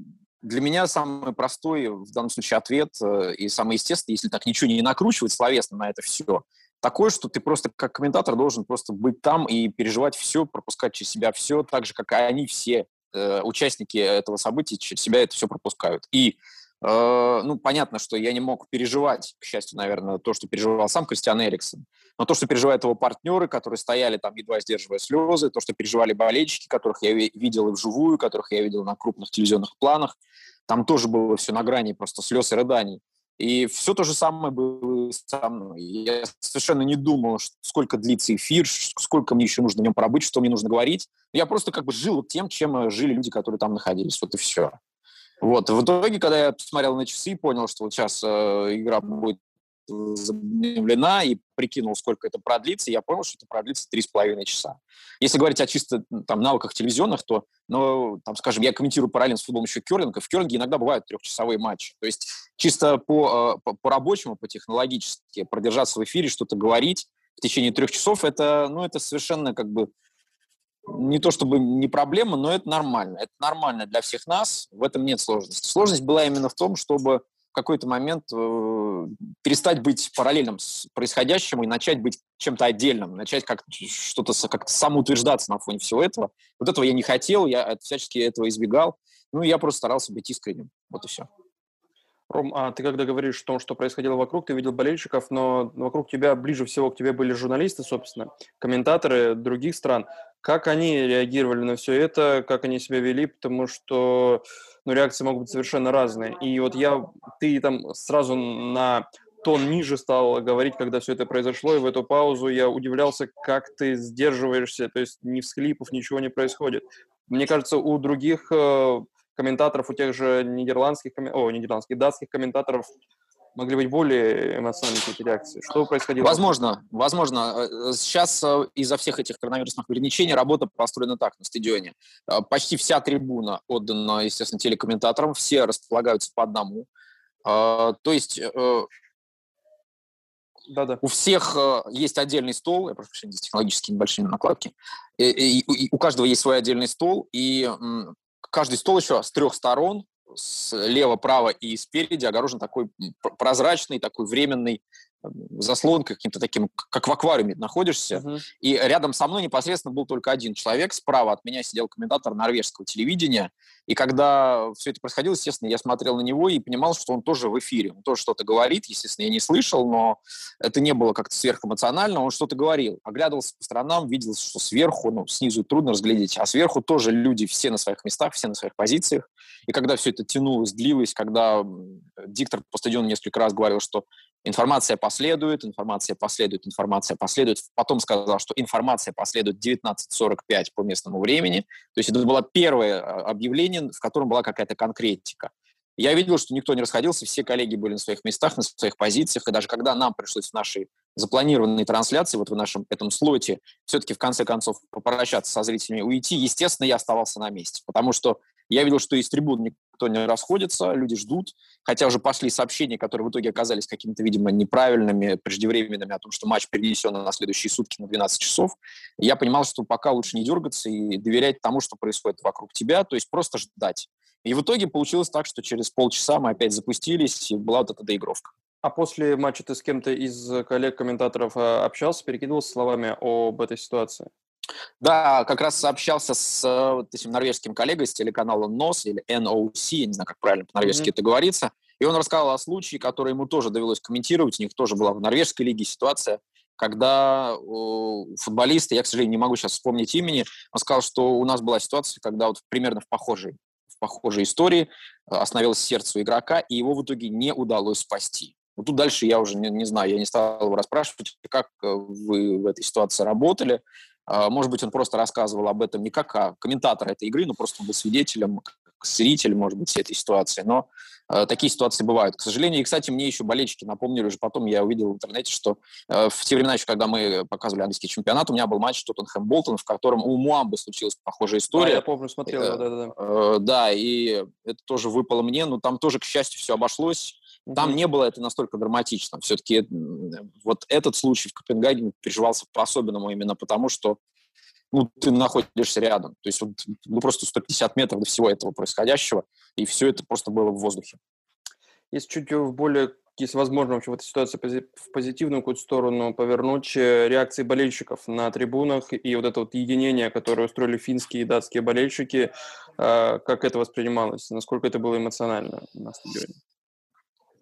для меня самый простой в данном случае ответ э, и самый естественный, если так ничего не накручивать словесно на это все, такое, что ты просто как комментатор должен просто быть там и переживать все, пропускать через себя все, так же, как и они все, э, участники этого события, через себя это все пропускают. И ну, понятно, что я не мог переживать, к счастью, наверное, то, что переживал сам Кристиан Эриксон, но то, что переживают его партнеры, которые стояли там, едва сдерживая слезы, то, что переживали болельщики, которых я видел и вживую, которых я видел на крупных телевизионных планах, там тоже было все на грани просто слез и рыданий. И все то же самое было со мной. Я совершенно не думал, сколько длится эфир, сколько мне еще нужно в нем пробыть, что мне нужно говорить. Я просто как бы жил тем, чем жили люди, которые там находились. Вот и все. Вот. В итоге, когда я посмотрел на часы и понял, что вот сейчас э, игра будет объявлена и прикинул, сколько это продлится, я понял, что это продлится три с половиной часа. Если говорить о чисто там навыках телевизионных, то, ну, там, скажем, я комментирую параллельно с футболом еще керлинг, и в керлинге иногда бывают трехчасовые матчи. То есть чисто по, э, по, по рабочему, по технологически продержаться в эфире, что-то говорить в течение трех часов, это, ну, это совершенно как бы не то чтобы не проблема, но это нормально. Это нормально для всех нас, в этом нет сложности. Сложность была именно в том, чтобы в какой-то момент э, перестать быть параллельным с происходящим и начать быть чем-то отдельным, начать как что-то как-то самоутверждаться на фоне всего этого. Вот этого я не хотел, я всячески этого избегал. Ну, я просто старался быть искренним. Вот и все. Ром, а ты когда говоришь о том, что происходило вокруг, ты видел болельщиков, но вокруг тебя, ближе всего к тебе были журналисты, собственно, комментаторы других стран. Как они реагировали на все это, как они себя вели, потому что ну, реакции могут быть совершенно разные. И вот я, ты там сразу на тон ниже стал говорить, когда все это произошло, и в эту паузу я удивлялся, как ты сдерживаешься, то есть ни всхлипов, ничего не происходит. Мне кажется, у других э, комментаторов, у тех же нидерландских, о, нидерландских, датских комментаторов могли быть более эмоциональные какие-то реакции. Что происходило? Возможно, возможно. Э, сейчас э, из-за всех этих коронавирусных ограничений работа построена так на стадионе. Э, почти вся трибуна отдана, естественно, телекомментаторам, все располагаются по одному. То есть да-да. У всех есть отдельный стол, я прошу прощения, здесь технологические небольшие накладки, и, и, и у каждого есть свой отдельный стол, и каждый стол еще с трех сторон слева, право и спереди огорожен такой прозрачный, такой временный заслонкой, каким-то таким, как в аквариуме находишься. Uh-huh. И рядом со мной непосредственно был только один человек. Справа от меня сидел комментатор норвежского телевидения. И когда все это происходило, естественно, я смотрел на него и понимал, что он тоже в эфире. Он тоже что-то говорит. Естественно, я не слышал, но это не было как-то сверхэмоционально. Он что-то говорил. Оглядывался по сторонам, видел, что сверху, ну, снизу трудно разглядеть, а сверху тоже люди все на своих местах, все на своих позициях. И когда все это тянулось, длилось, когда диктор по стадиону несколько раз говорил, что Информация последует, информация последует, информация последует. Потом сказал, что информация последует 19.45 по местному времени. То есть это было первое а, объявление, в котором была какая-то конкретика. Я видел, что никто не расходился, все коллеги были на своих местах, на своих позициях, и даже когда нам пришлось в нашей запланированной трансляции, вот в нашем этом слоте, все-таки в конце концов попрощаться со зрителями, уйти, естественно, я оставался на месте, потому что я видел, что из трибун никто не расходится, люди ждут, хотя уже пошли сообщения, которые в итоге оказались какими-то, видимо, неправильными, преждевременными, о том, что матч перенесен на следующие сутки на 12 часов. Я понимал, что пока лучше не дергаться и доверять тому, что происходит вокруг тебя, то есть просто ждать. И в итоге получилось так, что через полчаса мы опять запустились, и была вот эта доигровка. А после матча ты с кем-то из коллег-комментаторов э, общался, перекидывался словами об этой ситуации? Да, как раз сообщался с э, вот этим норвежским коллегой с телеканала НОС или NOC, я не знаю, как правильно по-норвежски mm-hmm. это говорится, и он рассказал о случае, который ему тоже довелось комментировать, у них тоже была в норвежской лиге ситуация, когда футболисты, я, к сожалению, не могу сейчас вспомнить имени, он сказал, что у нас была ситуация, когда вот примерно в похожей, в похожей истории э, остановилось сердце у игрока, и его в итоге не удалось спасти. Вот тут дальше я уже не, не знаю, я не стал его расспрашивать, как э, вы в этой ситуации работали, может быть, он просто рассказывал об этом не как комментатор этой игры, но просто он был свидетелем, зритель, может быть, этой ситуации. Но э, такие ситуации бывают, к сожалению. И, кстати, мне еще болельщики напомнили уже потом, я увидел в интернете, что э, в те времена еще, когда мы показывали английский чемпионат, у меня был матч Тоттенхэм Болтон, в котором у Муамбы случилась похожая история. А, я помню, смотрел, э, да-да-да. Э, да, и это тоже выпало мне, но там тоже, к счастью, все обошлось. Там не было это настолько драматично. Все-таки вот этот случай в Копенгагене переживался по-особенному именно потому, что ну, ты находишься рядом. То есть вот, ну, просто 150 метров до всего этого происходящего, и все это просто было в воздухе. Если чуть в более, если возможно, вообще в этой ситуации в позитивную какую-то сторону повернуть, э, реакции болельщиков на трибунах и вот это вот единение, которое устроили финские и датские болельщики, э, как это воспринималось, насколько это было эмоционально на стадионе?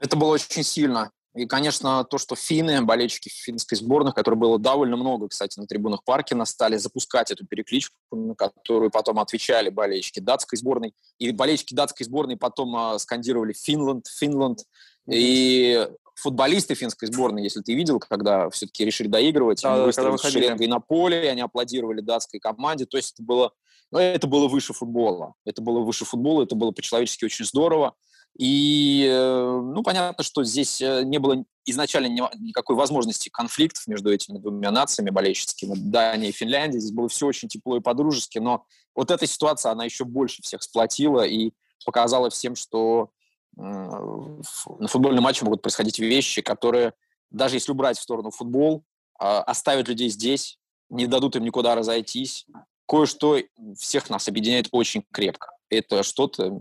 Это было очень сильно. И, конечно, то, что финны, болельщики финской сборной, которых было довольно много, кстати, на трибунах Паркина, стали запускать эту перекличку, на которую потом отвечали болельщики датской сборной. И болельщики датской сборной потом э, скандировали «Финланд, Финланд». Mm-hmm. И футболисты финской сборной, если ты видел, когда все-таки решили доигрывать, да, они выстроились шеренгой на поле, и они аплодировали датской команде. То есть это было, ну, это было выше футбола. Это было выше футбола, это было по-человечески очень здорово. И, э, ну, понятно, что здесь э, не было изначально никакой возможности конфликтов между этими двумя нациями болельщицкими, Дания и Финляндия. Здесь было все очень тепло и подружески, но вот эта ситуация, она еще больше всех сплотила и показала всем, что на футбольном матче могут происходить вещи, которые, даже если убрать в сторону футбол, а, оставят людей здесь, не дадут им никуда разойтись. Кое-что всех нас объединяет очень крепко. Это что-то,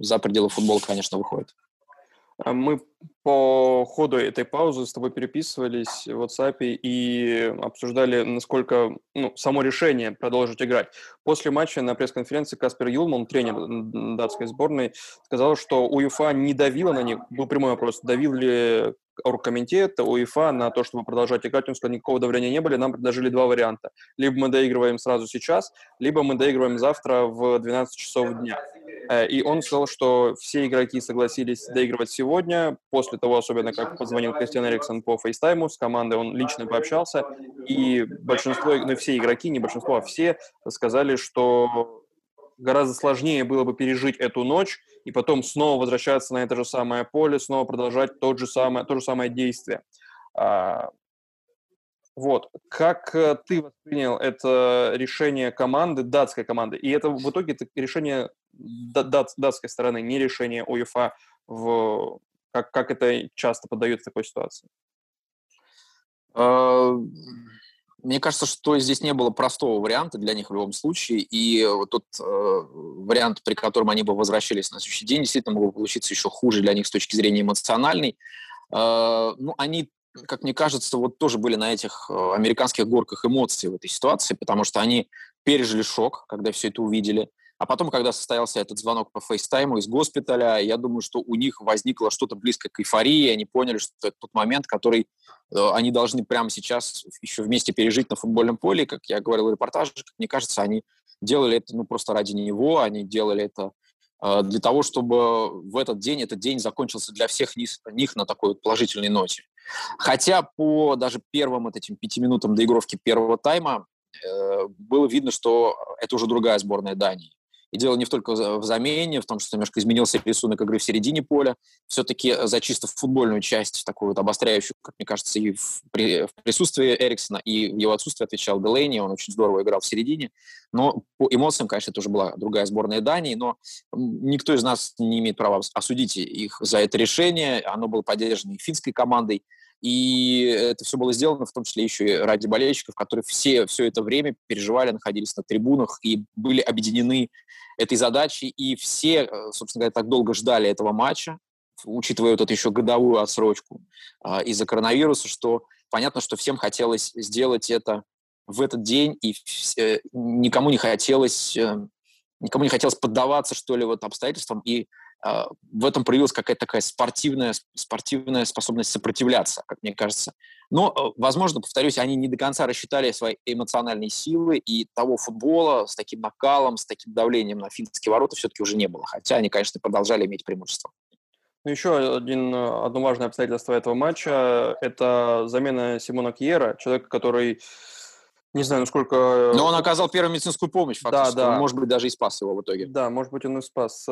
за пределы футбола, конечно, выходит. А мы по ходу этой паузы с тобой переписывались в WhatsApp и обсуждали, насколько ну, само решение продолжить играть. После матча на пресс-конференции Каспер Юлман, тренер датской сборной, сказал, что УЕФА не давила на них. Был прямой вопрос, давил ли оргкомитет, УЕФА на то, чтобы продолжать играть. Он сказал, никакого давления не было. Нам предложили два варианта. Либо мы доигрываем сразу сейчас, либо мы доигрываем завтра в 12 часов дня. Э, и он сказал, что все игроки согласились доигрывать сегодня, после того, особенно как позвонил Кристиан Эриксон по фейстайму с командой, он лично пообщался, и большинство, ну все игроки, не большинство, а все сказали, что гораздо сложнее было бы пережить эту ночь и потом снова возвращаться на это же самое поле, снова продолжать тот же самое, то же самое действие. А, вот. Как э, ты воспринял это решение команды, датской команды? И это в итоге это решение дат, датской стороны, не решение УЕФА, в, как, как это часто подают в такой ситуации? А, мне кажется, что здесь не было простого варианта для них в любом случае, и вот тот э, вариант, при котором они бы возвращались на следующий день, действительно мог бы получиться еще хуже для них с точки зрения эмоциональной. Э, ну, они как мне кажется, вот тоже были на этих э, американских горках эмоций в этой ситуации, потому что они пережили шок, когда все это увидели. А потом, когда состоялся этот звонок по фейстайму из госпиталя, я думаю, что у них возникло что-то близкое к эйфории, они поняли, что это тот момент, который э, они должны прямо сейчас еще вместе пережить на футбольном поле. Как я говорил в репортаже, как мне кажется, они делали это ну, просто ради него, они делали это э, для того, чтобы в этот день, этот день закончился для всех них на такой положительной ноте. Хотя по даже первым вот этим пяти минутам доигровки первого тайма э, было видно, что это уже другая сборная Дании. И дело не только в замене, в том, что немножко изменился рисунок игры в середине поля. Все-таки за чисто футбольную часть, такую вот обостряющую, как мне кажется, и в, при, в присутствии Эриксона, и в его отсутствии отвечал Делейни. Он очень здорово играл в середине. Но по эмоциям, конечно, это уже была другая сборная Дании, но никто из нас не имеет права осудить их за это решение. Оно было поддержано и финской командой. И это все было сделано в том числе еще и ради болельщиков, которые все, все это время переживали, находились на трибунах и были объединены этой задачей. И все, э, собственно говоря, так долго ждали этого матча, учитывая вот эту еще годовую отсрочку а, из-за коронавируса, что понятно, что всем хотелось сделать это в этот день, и э, никому не хотелось э, никому не хотелось поддаваться, что ли, вот обстоятельствам, и в этом проявилась какая-то такая спортивная, спортивная способность сопротивляться, как мне кажется. Но, э, возможно, повторюсь, они не до конца рассчитали свои эмоциональные силы, и того футбола с таким накалом, с таким давлением на финские ворота все-таки уже не было. Хотя они, конечно, продолжали иметь преимущество. Ну, еще один, одно важное обстоятельство этого матча – это замена Симона Кьера, человека, который не знаю, насколько... Но он оказал первую медицинскую помощь, фактически. Да, да. Может быть, даже и спас его в итоге. Да, может быть, он и спас.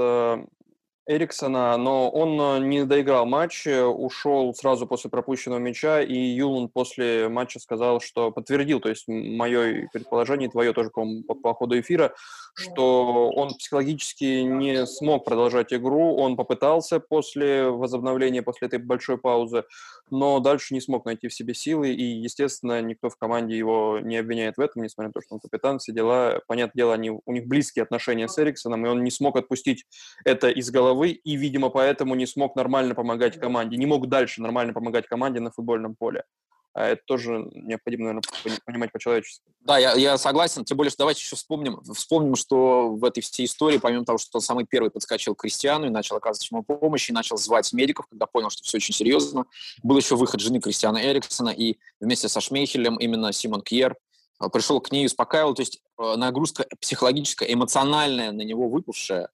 Эриксона, но он э, не доиграл матч, э, ушел сразу после пропущенного мяча, и Юлун после матча сказал, что подтвердил, то есть мое предположение, твое тоже, по, по ходу эфира, что он психологически не смог продолжать игру, он попытался после возобновления, после этой большой паузы, но дальше не смог найти в себе силы, и, естественно, никто в команде его не обвиняет в этом, несмотря на то, что он капитан, все дела, понятное дело, они, у них близкие отношения с Эриксоном, и он не смог отпустить это из головы, и, видимо, поэтому не смог нормально помогать команде, не мог дальше нормально помогать команде на футбольном поле. А это тоже необходимо, наверное, понимать по-человечески. Да, я, я согласен. Тем более, что давайте еще вспомним, вспомним, что в этой всей истории, помимо того, что он самый первый подскочил к Кристиану и начал оказывать ему помощь, и начал звать медиков, когда понял, что все очень серьезно, был еще выход жены Кристиана Эриксона, и вместе со Шмейхелем именно Симон Кьер а, пришел к ней и успокаивал. То есть а, нагрузка психологическая, эмоциональная на него выпавшая,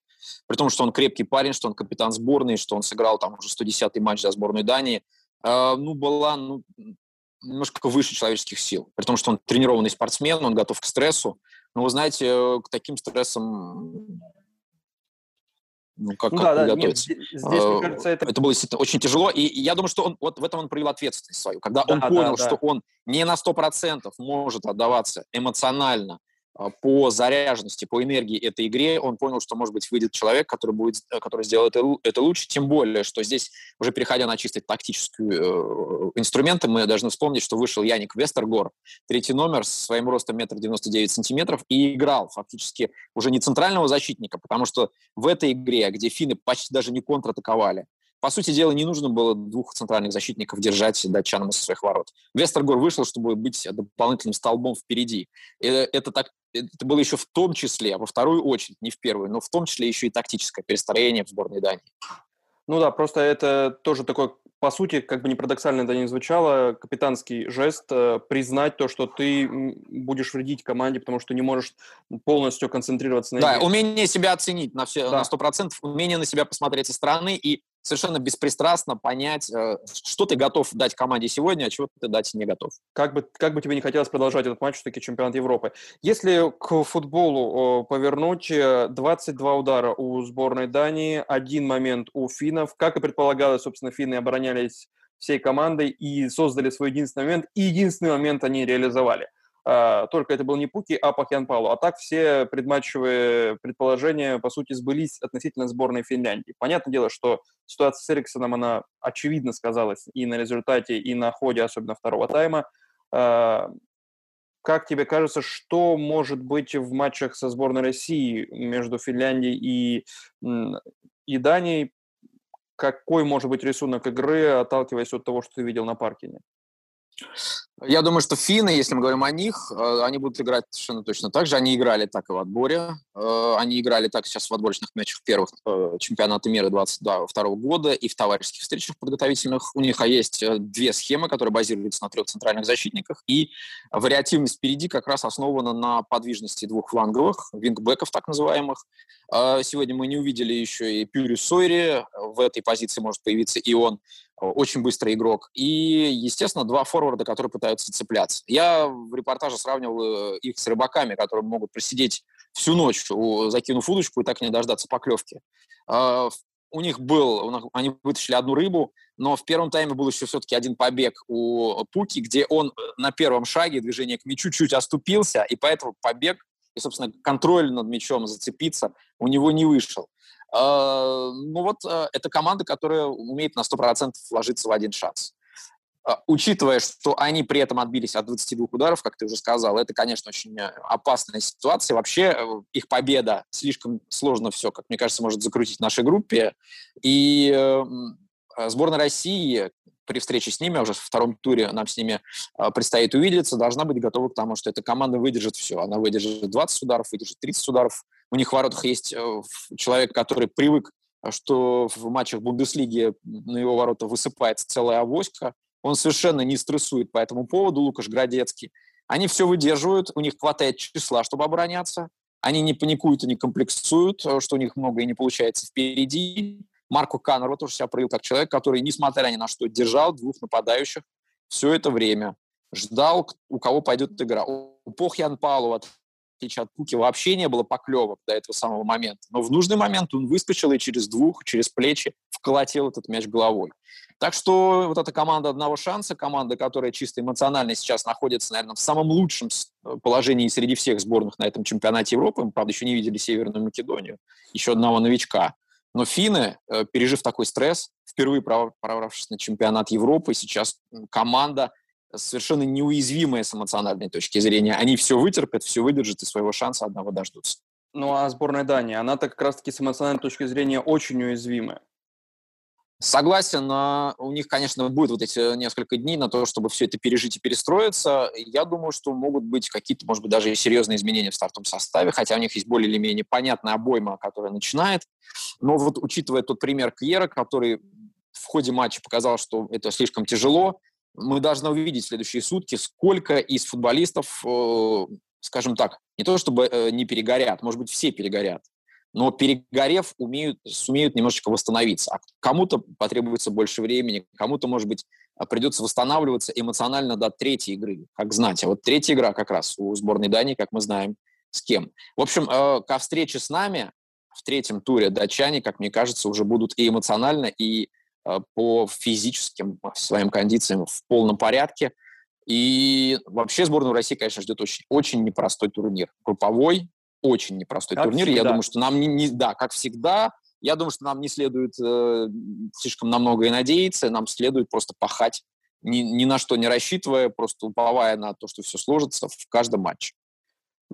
при том, что он крепкий парень, что он капитан сборной, что он сыграл там уже 110-й матч за сборную Дании, ну, была ну, немножко выше человеческих сил. При том, что он тренированный спортсмен, он готов к стрессу. Но вы знаете, э, к таким стрессам ну, как, ну, как да, да, нет, здесь, мне кажется, это... это было действительно очень тяжело, и я думаю, что он вот в этом он проявил ответственность свою, когда да, он понял, да, да. что он не на 100% может отдаваться эмоционально по заряженности, по энергии этой игре, он понял, что, может быть, выйдет человек, который, будет, э, который сделает это, лучше, тем более, что здесь, уже переходя на чисто тактические э, инструменты, мы должны вспомнить, что вышел Яник Вестергор, третий номер, с своим ростом метр девяносто девять сантиметров, и играл фактически уже не центрального защитника, потому что в этой игре, где финны почти даже не контратаковали, по сути дела, не нужно было двух центральных защитников держать датчанам из своих ворот. Вестергор вышел, чтобы быть дополнительным столбом впереди. И это, так, это было еще в том числе, во вторую очередь, не в первую, но в том числе еще и тактическое перестроение в сборной Дании. Ну да, просто это тоже такой, по сути, как бы не парадоксально это не звучало, капитанский жест э, признать то, что ты будешь вредить команде, потому что не можешь полностью концентрироваться на игре. Да, умение себя оценить на, все, да. на 100%, умение на себя посмотреть со стороны и совершенно беспристрастно понять, э, что ты готов дать команде сегодня, а чего ты дать не готов. Как бы, как бы тебе не хотелось продолжать этот матч, все-таки чемпионат Европы. Если к футболу повернуть, 22 э, удара у сборной Дании, один момент у финнов. Как и предполагалось, собственно, финны оборонялись всей командой и создали свой единственный момент, и единственный момент они реализовали. А, только это был не Пуки, а Пахьянпалу. А так все предматчевые предположения, по сути, сбылись относительно сборной Финляндии. Понятное дело, что ситуация с Эриксоном, она очевидно сказалась и на результате, и на ходе, особенно второго тайма. А, как тебе кажется, что может быть в матчах со сборной России между Финляндией и, и Данией? Какой может быть рисунок игры, отталкиваясь от того, что ты видел на Паркине? Я думаю, что финны, если мы говорим о них, э, они будут играть совершенно точно так же. Они играли так и в отборе. Э, они играли так сейчас в отборочных матчах первых э, чемпионата мира 22 года и в товарищеских встречах подготовительных. У них есть две схемы, которые базируются на трех центральных защитниках. И вариативность впереди как раз основана на подвижности двух фланговых, вингбеков так называемых. Сегодня мы не увидели еще и Пюри Сойри. В этой позиции может появиться и он очень быстрый игрок. И, естественно, два форварда, которые пытаются цепляться. Я в репортаже сравнивал э, их с рыбаками, которые могут просидеть всю ночь, закинув удочку и так не дождаться поклевки. А, у них был, они вытащили одну рыбу, но в первом тайме был еще все-таки один побег у Пуки, где он э, на первом шаге движения к мячу чуть оступился, и поэтому побег и, собственно, контроль над мячом зацепиться у него не вышел. А, ну вот э, это команда, которая умеет на 100% вложиться в один шанс. А, учитывая, что они при этом отбились от 22 ударов, как ты уже сказал, это, конечно, очень э, опасная ситуация. Вообще э, их победа слишком сложно все, как мне кажется, может закрутить в нашей группе. И сборная России при встрече с ними, уже в втором туре нам с ними предстоит увидеться, должна быть готова к тому, что эта команда выдержит все. Она выдержит 20 ударов, выдержит 30 ударов, у них в воротах есть э, человек, который привык, что в матчах Бундеслиги на его ворота высыпается целая авоська. Он совершенно не стрессует по этому поводу, Лукаш Градецкий. Они все выдерживают, у них хватает числа, чтобы обороняться. Они не паникуют и не комплексуют, э, что у них много и не получается впереди. Марко Каннерва тоже себя проявил как человек, который, несмотря ни на что, держал двух нападающих все это время. Ждал, у кого пойдет игра. У Похьян Палова отличие от Пуки, вообще не было поклевок до этого самого момента. Но в нужный момент он выскочил и через двух, через плечи вколотил этот мяч головой. Так что вот эта команда одного шанса, команда, которая чисто эмоционально сейчас находится, наверное, в самом лучшем э, положении среди всех сборных на этом чемпионате Европы. Мы, правда, еще не видели Северную Македонию, еще одного новичка. Но финны, э, пережив такой стресс, впервые прорвавшись на чемпионат Европы, сейчас команда, совершенно неуязвимые с эмоциональной точки зрения. Они все вытерпят, все выдержат и своего шанса одного дождутся. Ну а сборная Дании, она-то как раз-таки с эмоциональной точки зрения очень уязвимая. Согласен, у них, конечно, будет вот эти несколько дней на то, чтобы все это пережить и перестроиться. Я думаю, что могут быть какие-то, может быть, даже и серьезные изменения в стартовом составе, хотя у них есть более или менее понятная обойма, которая начинает. Но вот учитывая тот пример Кьера, который в ходе матча показал, что это слишком тяжело, мы должны увидеть в следующие сутки, сколько из футболистов, э, скажем так, не то чтобы э, не перегорят, может быть, все перегорят, но перегорев, умеют, сумеют немножечко восстановиться. А кому-то потребуется больше времени, кому-то, может быть, придется восстанавливаться эмоционально до третьей игры, как знать. А вот третья игра как раз у сборной Дании, как мы знаем, с кем. В общем, э, ко встрече с нами в третьем туре датчане, как мне кажется, уже будут и эмоционально, и по физическим своим кондициям в полном порядке. И вообще сборную России, конечно, ждет очень, очень непростой турнир. Групповой, очень непростой как турнир. Всегда. Я думаю, что нам не, не... Да, как всегда. Я думаю, что нам не следует э, слишком на многое надеяться. Нам следует просто пахать, ни, ни на что не рассчитывая, просто уповая на то, что все сложится в каждом матче.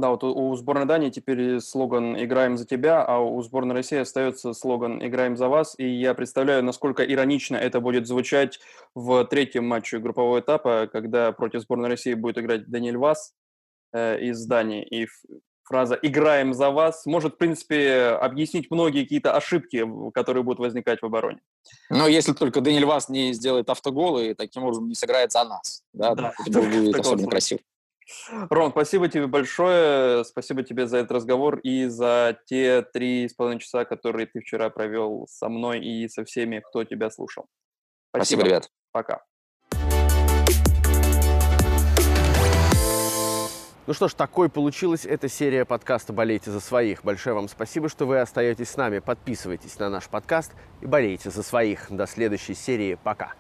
Да, вот у, сборной Дании теперь слоган «Играем за тебя», а у сборной России остается слоган «Играем за вас». И я представляю, насколько иронично это будет звучать в третьем матче группового этапа, когда против сборной России будет играть Даниэль Вас э, из Дании. И фраза «играем за вас» может, в принципе, объяснить многие какие-то ошибки, которые будут возникать в обороне. Но если только Даниэль Вас не сделает автогол и таким образом не сыграет за нас. Да, да это будет [LAUGHS] особенно красиво. Ром, спасибо тебе большое. Спасибо тебе за этот разговор и за те три с половиной часа, которые ты вчера провел со мной и со всеми, кто тебя слушал. Спасибо, спасибо ребят. Пока. Ну что ж, такой получилась эта серия подкаста «Болейте за своих». Большое вам спасибо, что вы остаетесь с нами. Подписывайтесь на наш подкаст и болейте за своих. До следующей серии. Пока.